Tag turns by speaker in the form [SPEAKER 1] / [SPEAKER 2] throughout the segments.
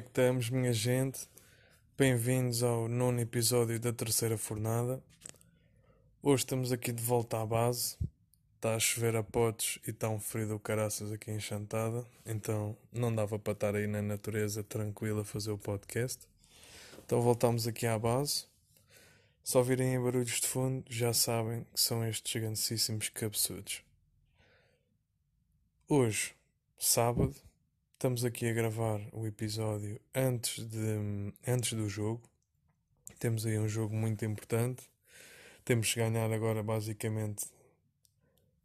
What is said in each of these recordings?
[SPEAKER 1] é que estamos, minha gente? Bem-vindos ao nono episódio da terceira fornada. Hoje estamos aqui de volta à base. Está a chover a potes e está um frio do caraças aqui em Chantada. Então não dava para estar aí na natureza tranquila a fazer o podcast. Então voltamos aqui à base. Se ouvirem barulhos de fundo, já sabem que são estes grandíssimos cabeçudos. Hoje, sábado, Estamos aqui a gravar o episódio antes, de, antes do jogo. Temos aí um jogo muito importante. Temos que ganhar agora, basicamente,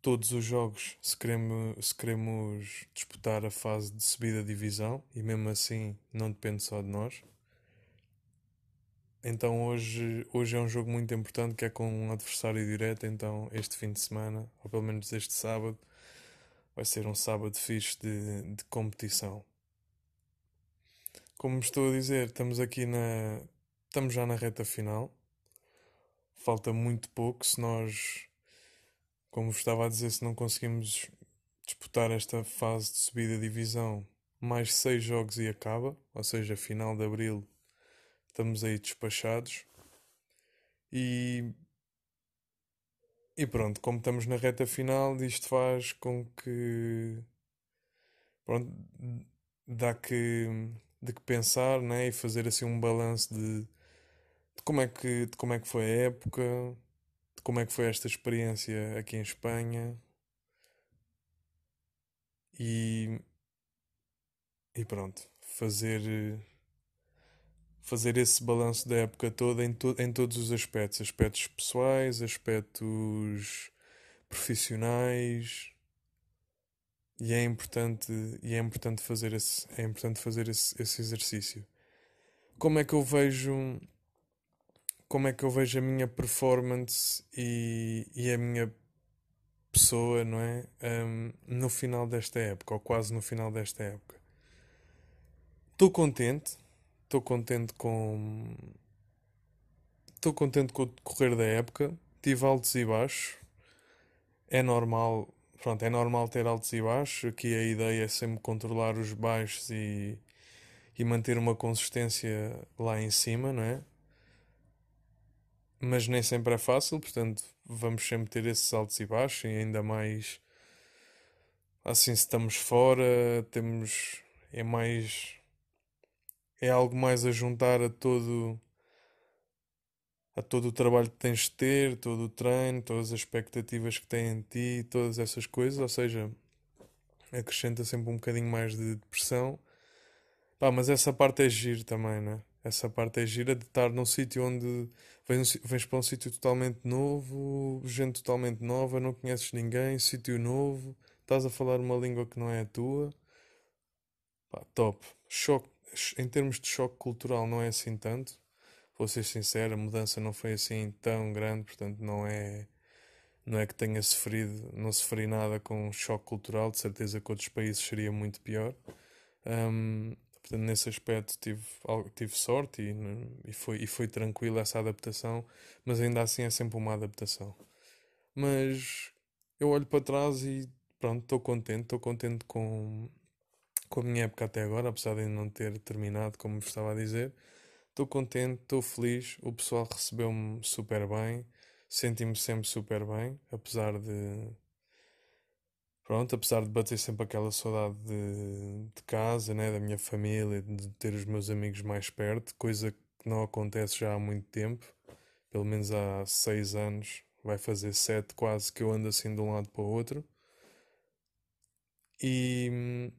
[SPEAKER 1] todos os jogos se queremos, se queremos disputar a fase de subida de divisão. E mesmo assim, não depende só de nós. Então hoje, hoje é um jogo muito importante que é com um adversário direto. Então este fim de semana, ou pelo menos este sábado, vai ser um sábado fixe de, de competição. Como estou a dizer, estamos aqui na. Estamos já na reta final. Falta muito pouco. Se nós, como vos estava a dizer, se não conseguimos disputar esta fase de subida de divisão, mais seis jogos e acaba. Ou seja, final de abril estamos aí despachados. E e pronto, como estamos na reta final, isto faz com que. Pronto, dá que, de que pensar né? e fazer assim um balanço de, de, como é que, de como é que foi a época, de como é que foi esta experiência aqui em Espanha. E, e pronto, fazer fazer esse balanço da época toda em, to em todos os aspectos, aspectos pessoais, aspectos profissionais. E é importante, e é importante fazer esse, é importante fazer esse, esse exercício. Como é que eu vejo como é que eu vejo a minha performance e, e a minha pessoa, não é? Um, no final desta época, ou quase no final desta época. Estou contente, Estou contente com. Estou contente com o decorrer da época. Tive altos e baixos. É normal. Pronto, é normal ter altos e baixos. Aqui a ideia é sempre controlar os baixos e, e manter uma consistência lá em cima, não é? Mas nem sempre é fácil, portanto, vamos sempre ter esses altos e baixos e ainda mais assim se estamos fora, temos é mais é algo mais a juntar a todo a todo o trabalho que tens de ter, todo o treino, todas as expectativas que têm em ti, todas essas coisas, ou seja, acrescenta sempre um bocadinho mais de depressão. Pá, mas essa parte é giro também, né? Essa parte é gira de estar num sítio onde vens, vens para um sítio totalmente novo, gente totalmente nova, não conheces ninguém, sítio novo, estás a falar uma língua que não é a tua. Pá, top. Choque em termos de choque cultural não é assim tanto. Vou ser sincero, a mudança não foi assim tão grande, portanto não é não é que tenha sofrido, não sofri nada com choque cultural, de certeza que outros países seria muito pior. Um, portanto, nesse aspecto tive, tive sorte e, e, foi, e foi tranquila essa adaptação, mas ainda assim é sempre uma adaptação. Mas eu olho para trás e pronto, estou contente, estou contente com, com a minha época até agora, apesar de não ter terminado, como vos estava a dizer. Estou contente, estou feliz, o pessoal recebeu-me super bem, senti-me sempre super bem, apesar de. Pronto, apesar de bater sempre aquela saudade de, de casa, né, da minha família, de ter os meus amigos mais perto, coisa que não acontece já há muito tempo, pelo menos há seis anos, vai fazer sete quase que eu ando assim de um lado para o outro. E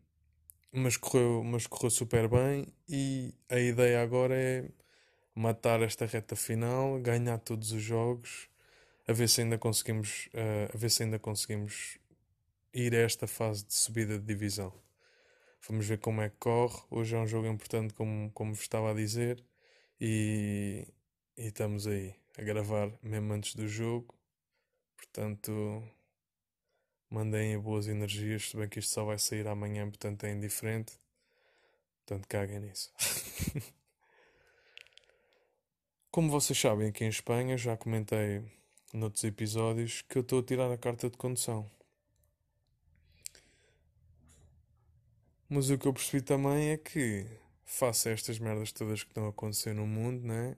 [SPEAKER 1] mas correu, mas correu super bem e a ideia agora é matar esta reta final, ganhar todos os jogos, a ver se ainda conseguimos, uh, a ver se ainda conseguimos ir a esta fase de subida de divisão. Vamos ver como é que corre. Hoje é um jogo importante, como, como vos estava a dizer, e, e estamos aí a gravar mesmo antes do jogo. Portanto, mandem boas energias, se bem que isto só vai sair amanhã, portanto é indiferente. Portanto, caguem nisso. Como vocês sabem, aqui em Espanha, já comentei noutros episódios que eu estou a tirar a carta de condução. Mas o que eu percebi também é que face a estas merdas todas que estão a acontecer no mundo, né?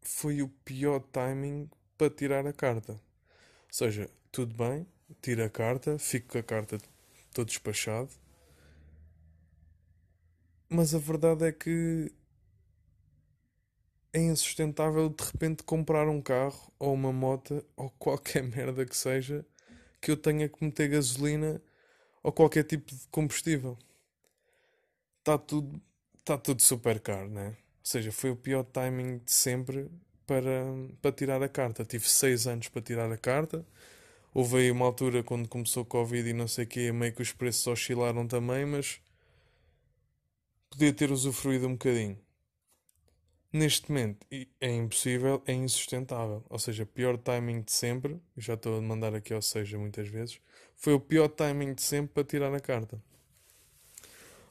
[SPEAKER 1] Foi o pior timing para tirar a carta. Ou seja, tudo bem, tira a carta, fico com a carta todo despachado. Mas a verdade é que é insustentável de repente comprar um carro ou uma moto ou qualquer merda que seja que eu tenha que meter gasolina ou qualquer tipo de combustível. Está tudo, tá tudo super caro, né? Ou seja, foi o pior timing de sempre para, para tirar a carta. Tive seis anos para tirar a carta. Houve aí uma altura quando começou o Covid e não sei o que, meio que os preços oscilaram também, mas podia ter usufruído um bocadinho. Neste momento é impossível, é insustentável. Ou seja, pior timing de sempre. Já estou a mandar aqui ao seja muitas vezes. Foi o pior timing de sempre para tirar a carta.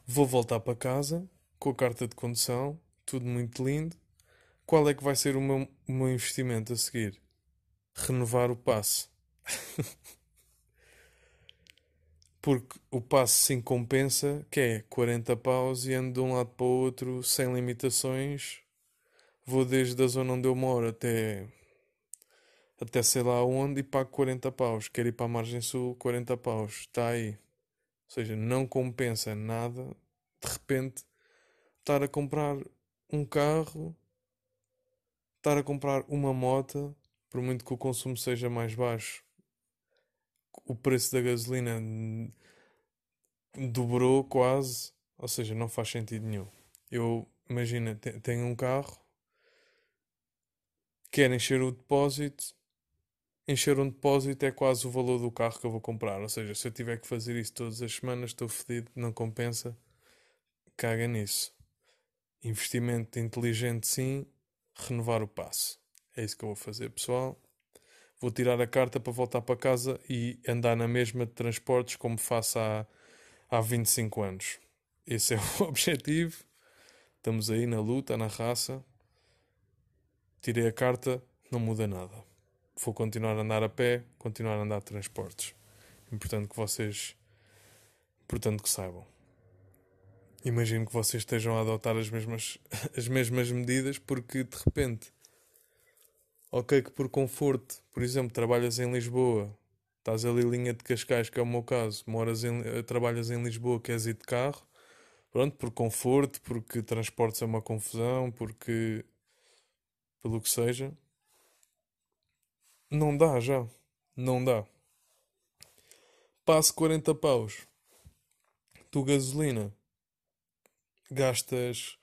[SPEAKER 1] Vou voltar para casa com a carta de condução, tudo muito lindo. Qual é que vai ser o meu, o meu investimento a seguir? Renovar o passe. Porque o passe sim compensa, que é 40 paus e ando de um lado para o outro sem limitações. Vou desde a zona onde eu moro até até sei lá onde e pago 40 paus. Quero ir para a margem sul, 40 paus. Está aí. Ou seja, não compensa nada de repente estar a comprar um carro, estar a comprar uma moto, por muito que o consumo seja mais baixo o preço da gasolina dobrou quase, ou seja, não faz sentido nenhum. Eu, imagina, tenho um carro, quero encher o depósito, encher um depósito é quase o valor do carro que eu vou comprar. Ou seja, se eu tiver que fazer isso todas as semanas, estou fedido, não compensa, caga nisso. Investimento inteligente, sim, renovar o passo. É isso que eu vou fazer, pessoal vou tirar a carta para voltar para casa e andar na mesma de transportes como faço há, há 25 anos. Esse é o objetivo. Estamos aí na luta, na raça. Tirei a carta, não muda nada. Vou continuar a andar a pé, continuar a andar de transportes. Importante que vocês. Importante que saibam. Imagino que vocês estejam a adotar as mesmas, as mesmas medidas porque de repente Ok, que por conforto, por exemplo, trabalhas em Lisboa, estás ali linha de Cascais, que é o meu caso, moras em, eh, trabalhas em Lisboa, queres ir de carro, pronto, por conforto, porque transportes é uma confusão, porque pelo que seja, não dá já, não dá. Passo 40 paus, tu gasolina, gastas,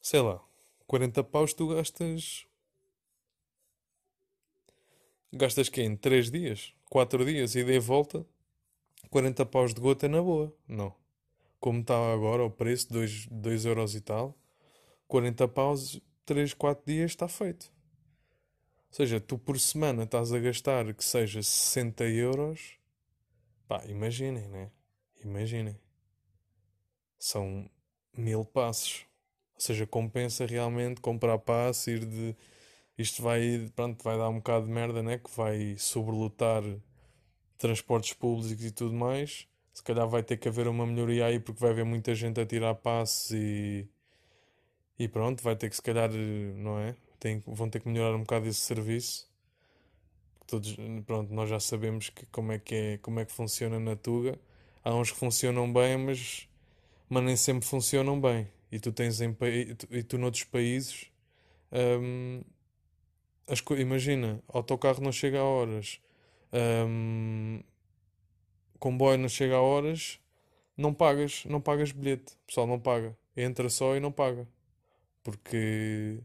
[SPEAKER 1] sei lá, 40 paus tu gastas Gastas que em 3 dias, 4 dias, e volta, 40 paus de gota na boa. Não. Como está agora o preço, 2, 2 euros e tal, 40 paus, 3, 4 dias está feito. Ou seja, tu por semana estás a gastar que seja 60 euros. Pá, imaginem, né? Imaginem. São mil passos. Ou seja, compensa realmente comprar passe, ir de isto vai, pronto, vai dar um bocado de merda, né? Que vai sobrelotar transportes públicos e tudo mais. Se calhar vai ter que haver uma melhoria aí porque vai haver muita gente a tirar passes e, e pronto, vai ter que se calhar, não é? Tem, vão ter que melhorar um bocado esse serviço. Todos, pronto, nós já sabemos que, como, é que é, como é que funciona na Tuga. Há uns que funcionam bem, mas, mas nem sempre funcionam bem. E tu tens em, e tu noutros países hum, as imagina, autocarro não chega a horas, um, comboio não chega a horas, não pagas, não pagas bilhete, o pessoal não paga, entra só e não paga, porque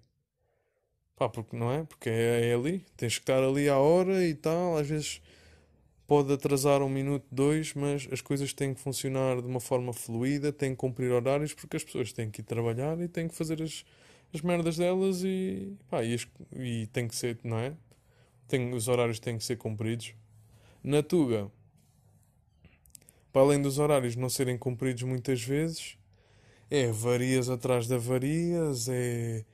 [SPEAKER 1] pá, porque não é? Porque é, é ali, tens que estar ali à hora e tal, às vezes pode atrasar um minuto, dois, mas as coisas têm que funcionar de uma forma fluida, têm que cumprir horários porque as pessoas têm que ir trabalhar e têm que fazer as as merdas delas e, pá, e, as, e tem que ser, não é? Tem, os horários têm que ser cumpridos. Na Tuga, para além dos horários não serem cumpridos muitas vezes, é varias atrás de varias, é.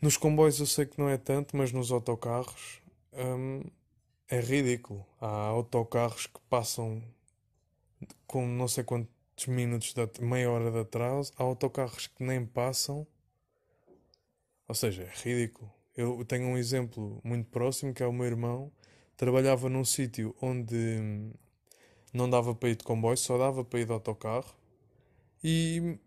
[SPEAKER 1] Nos comboios eu sei que não é tanto, mas nos autocarros hum, é ridículo. Há autocarros que passam com não sei quantos minutos, de, meia hora de atraso, há autocarros que nem passam. Ou seja, é ridículo. Eu tenho um exemplo muito próximo que é o meu irmão. Trabalhava num sítio onde hum, não dava para ir de comboio, só dava para ir de autocarro. E,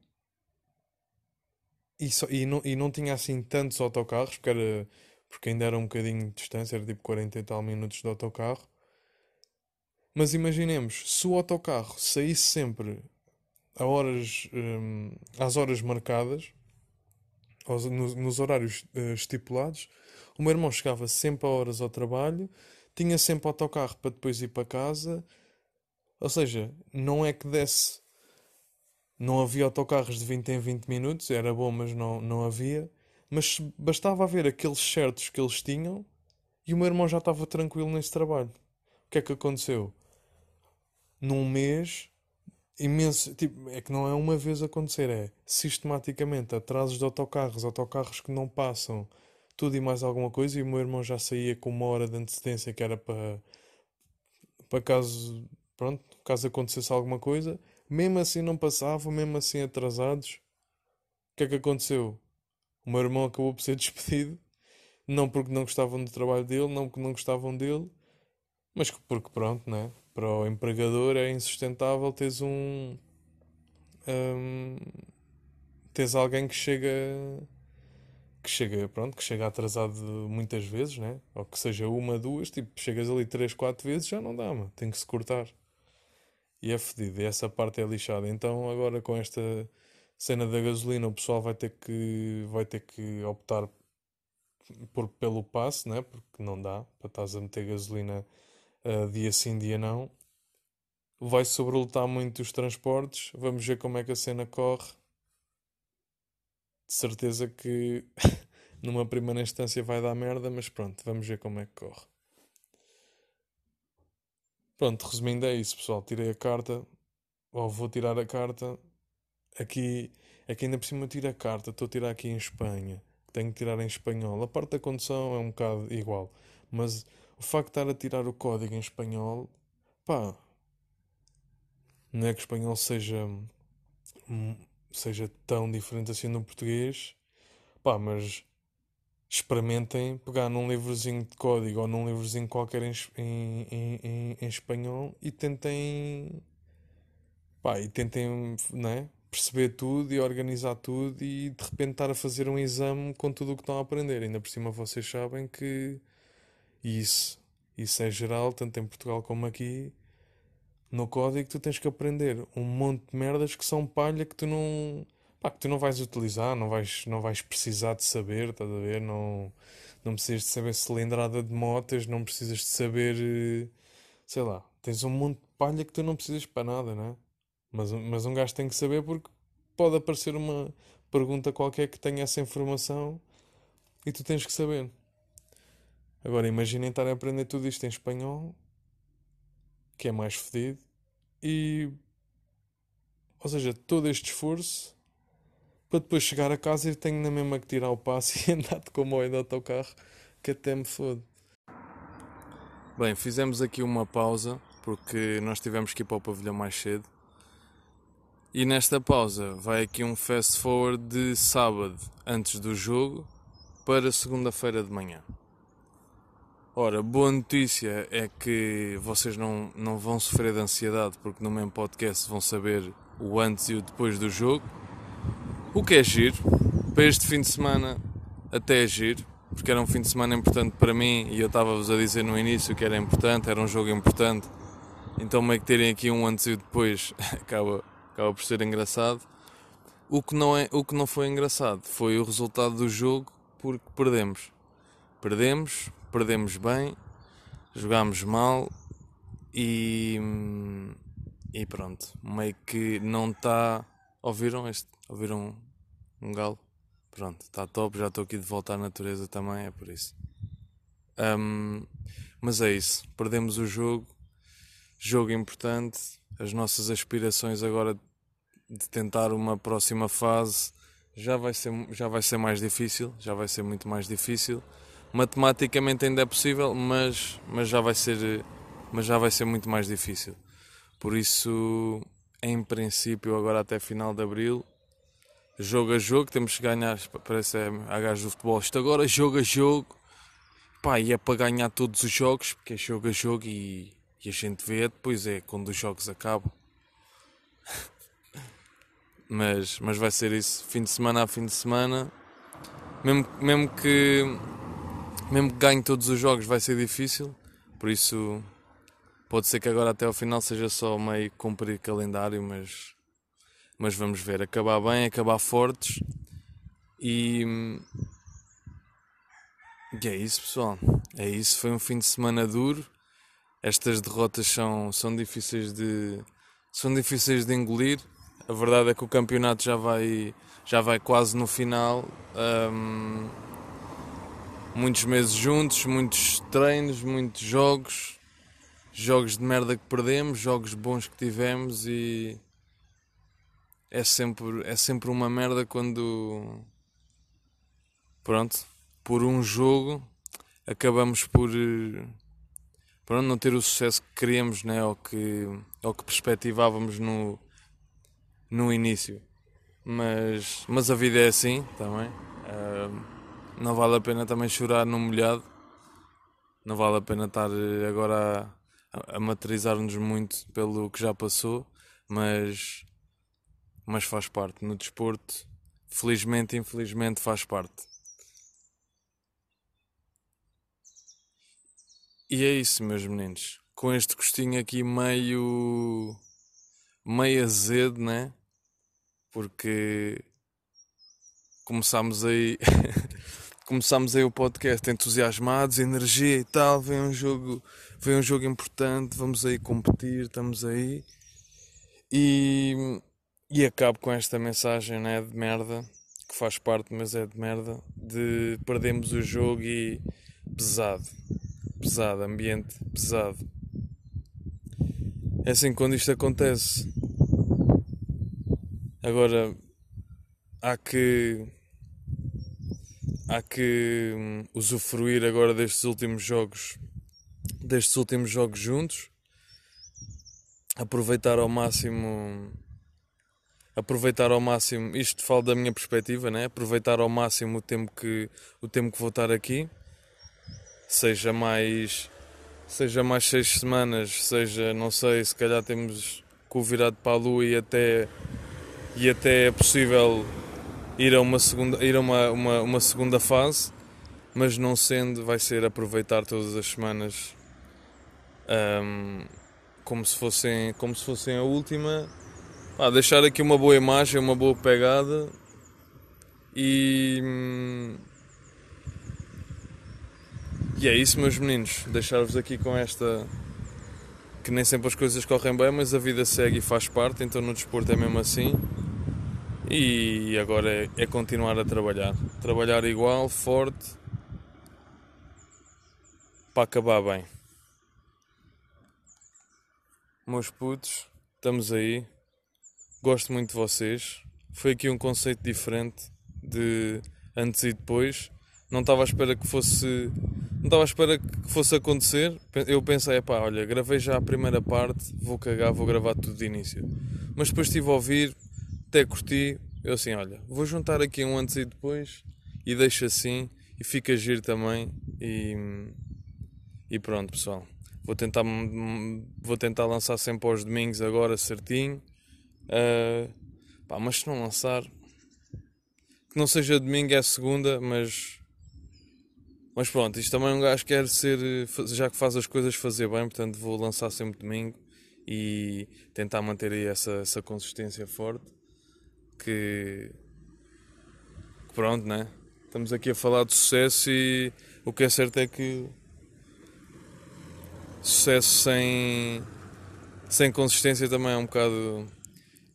[SPEAKER 1] e, só, e, não, e não tinha assim tantos autocarros, porque, era, porque ainda era um bocadinho de distância, era tipo 40 e tal minutos de autocarro. Mas imaginemos, se o autocarro saísse sempre a horas, hum, às horas marcadas, aos, nos, nos, horários uh, estipulados, o meu irmão chegava sempre a horas ao trabalho, tinha sempre autocarro para depois ir para casa. Ou seja, não é que desse. Não havia autocarros de 20 em 20 minutos, era bom, mas não, não havia. Mas bastava ver aqueles certos que eles tinham e o meu irmão já estava tranquilo nesse trabalho. O que é que aconteceu? num mês imenso, tipo, é que não é uma vez acontecer, é sistematicamente atrasos de autocarros, autocarros que não passam, tudo e mais alguma coisa, e o meu irmão já saía com uma hora de antecedência que era para, para caso, pronto, caso acontecesse alguma coisa, mesmo assim não passavam, mesmo assim atrasados. O que é que aconteceu? O meu irmão acabou por ser despedido, não porque não gostavam do trabalho dele, não porque não gostavam dele, mas porque pronto, né? Para o empregador é insustentável teres um, um tens alguém que chega que chega, pronto, que chega atrasado muitas vezes, né? Ou que seja uma, duas, tipo, chegas ali três, quatro vezes, já não dá, mano. Tem que se cortar. E é fedido, e essa parte é lixada. Então agora com esta cena da gasolina o pessoal vai ter que vai ter que optar por, pelo passe, né? Porque não dá para estás a meter gasolina uh, dia sim, dia não. Vai sobrelotar muito os transportes. Vamos ver como é que a cena corre. De certeza que numa primeira instância vai dar merda, mas pronto, vamos ver como é que corre. Pronto, resumindo é isso, pessoal. Tirei a carta, ou vou tirar a carta. Aqui, aqui ainda por cima tiro a carta, estou a tirar aqui em Espanha. Tenho que tirar em espanhol. A parte da condução é um bocado igual, mas o facto de estar a tirar o código em espanhol, pá, não é que o espanhol seja, hum, seja tão diferente assim no português, pá, mas experimentem pegar num livrozinho de código ou num livrozinho qualquer em, em, em, em espanhol e tentem, pá, e tentem, né? perceber tudo e organizar tudo e de repente estar a fazer um exame com tudo o que estão a aprender. Ainda por cima vocês sabem que e isso, isso é geral, tanto em Portugal como aqui. No código tu tens que aprender um monte de merdas que são palha que tu não, pá, que tu não vais utilizar, não vais, não vais precisar de saber, estás a ver? Não, não precisas de saber cilindrada de motas, não precisas de saber, eh, sei lá, tens um monte de palha que tu não precisas para nada, né? Mas, mas um gajo tem que saber porque pode aparecer uma pergunta qualquer que tenha essa informação e tu tens que saber. Agora imaginem estar a aprender tudo isto em espanhol, que é mais fedido, e. Ou seja, todo este esforço para depois chegar a casa e tenho na mesma que tirar o passo e andar de comboio de autocarro, que até me fode. Bem, fizemos aqui uma pausa porque nós tivemos que ir para o pavilhão mais cedo. E nesta pausa vai aqui um fast forward de sábado antes do jogo para segunda-feira de manhã. Ora, boa notícia é que vocês não, não vão sofrer de ansiedade porque no mesmo podcast vão saber o antes e o depois do jogo. O que é giro. Para este fim de semana até é giro, porque era um fim de semana importante para mim e eu estava-vos a dizer no início que era importante, era um jogo importante. Então meio que terem aqui um antes e o depois acaba, acaba por ser engraçado. O que, não é, o que não foi engraçado foi o resultado do jogo porque perdemos. Perdemos perdemos bem, jogámos mal e, e pronto, meio que não está. Ouviram este? Ouviram um galo? Pronto, está top, já estou aqui de volta à natureza também, é por isso. Um, mas é isso, perdemos o jogo, jogo importante, as nossas aspirações agora de tentar uma próxima fase já vai ser, já vai ser mais difícil, já vai ser muito mais difícil matematicamente ainda é possível, mas, mas, já vai ser, mas já vai ser muito mais difícil. Por isso
[SPEAKER 2] em princípio, agora até final de abril. Jogo a jogo, temos que ganhar. Parece a gajo do futebol. Isto agora, jogo a jogo. Pá, e é para ganhar todos os jogos, porque é jogo a jogo e, e a gente vê depois é quando os jogos acabam. mas, mas vai ser isso, fim de semana a fim de semana. Mesmo, mesmo que mesmo que ganhe todos os jogos vai ser difícil, por isso pode ser que agora até ao final seja só meio cumprir calendário, mas, mas vamos ver, acabar bem, acabar fortes. E, e é isso pessoal, é isso, foi um fim de semana duro, estas derrotas são, são difíceis de são difíceis de engolir, a verdade é que o campeonato já vai, já vai quase no final. Um, muitos meses juntos, muitos treinos, muitos jogos, jogos de merda que perdemos, jogos bons que tivemos e é sempre, é sempre uma merda quando pronto, por um jogo acabamos por pronto, não ter o sucesso que queríamos né, ou, que, ou que perspectivávamos no, no início. Mas, mas a vida é assim também. Uh, não vale a pena também chorar no molhado. Não vale a pena estar eh, agora a, a materializar-nos muito pelo que já passou, mas, mas faz parte. No desporto, felizmente, infelizmente, faz parte. E é isso, meus meninos. Com este gostinho aqui meio. meio azedo, né? porque começámos aí começámos aí o podcast entusiasmados, energia e tal, vem um jogo, vem um jogo importante, vamos aí competir, estamos aí e, e acabo com esta mensagem né, de merda, que faz parte, mas é de merda, de perdemos o jogo e pesado, pesado, ambiente pesado. É assim quando isto acontece Agora há que há que hum, usufruir agora destes últimos jogos destes últimos jogos juntos. Aproveitar ao máximo aproveitar ao máximo isto falo da minha perspectiva né? Aproveitar ao máximo o tempo que o tempo que vou estar aqui. Seja mais seja mais seis semanas seja não sei se calhar temos com o virado para a lua e até e até é possível ir a uma segunda, ir a uma, uma, uma segunda fase, mas não sendo, vai ser aproveitar todas as semanas um, como, se fossem, como se fossem a última. Ah, deixar aqui uma boa imagem, uma boa pegada e. E é isso, meus meninos. Deixar-vos aqui com esta. Que nem sempre as coisas correm bem, mas a vida segue e faz parte, então no desporto é mesmo assim. E agora é, é continuar a trabalhar. Trabalhar igual, forte, para acabar bem. Meus putos, estamos aí. Gosto muito de vocês. Foi aqui um conceito diferente de antes e depois. Não estava à espera que fosse. Não estava à espera que fosse acontecer. Eu pensei, pá, olha, gravei já a primeira parte, vou cagar, vou gravar tudo de início. Mas depois estive a ouvir, até curti. Eu assim, olha, vou juntar aqui um antes e depois e deixo assim e fica giro também e, e pronto pessoal. Vou tentar, vou tentar lançar sempre aos domingos agora certinho. Uh, pá, mas se não lançar, que não seja domingo é segunda, mas mas pronto, isto também um gajo quer ser, já que faz as coisas fazer bem, portanto vou lançar sempre domingo e tentar manter aí essa, essa consistência forte que, que pronto, né? Estamos aqui a falar de sucesso e o que é certo é que sucesso sem, sem consistência também é um bocado.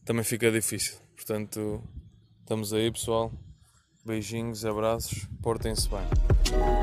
[SPEAKER 2] também fica difícil. Portanto, estamos aí pessoal. Beijinhos, abraços, portem-se bem.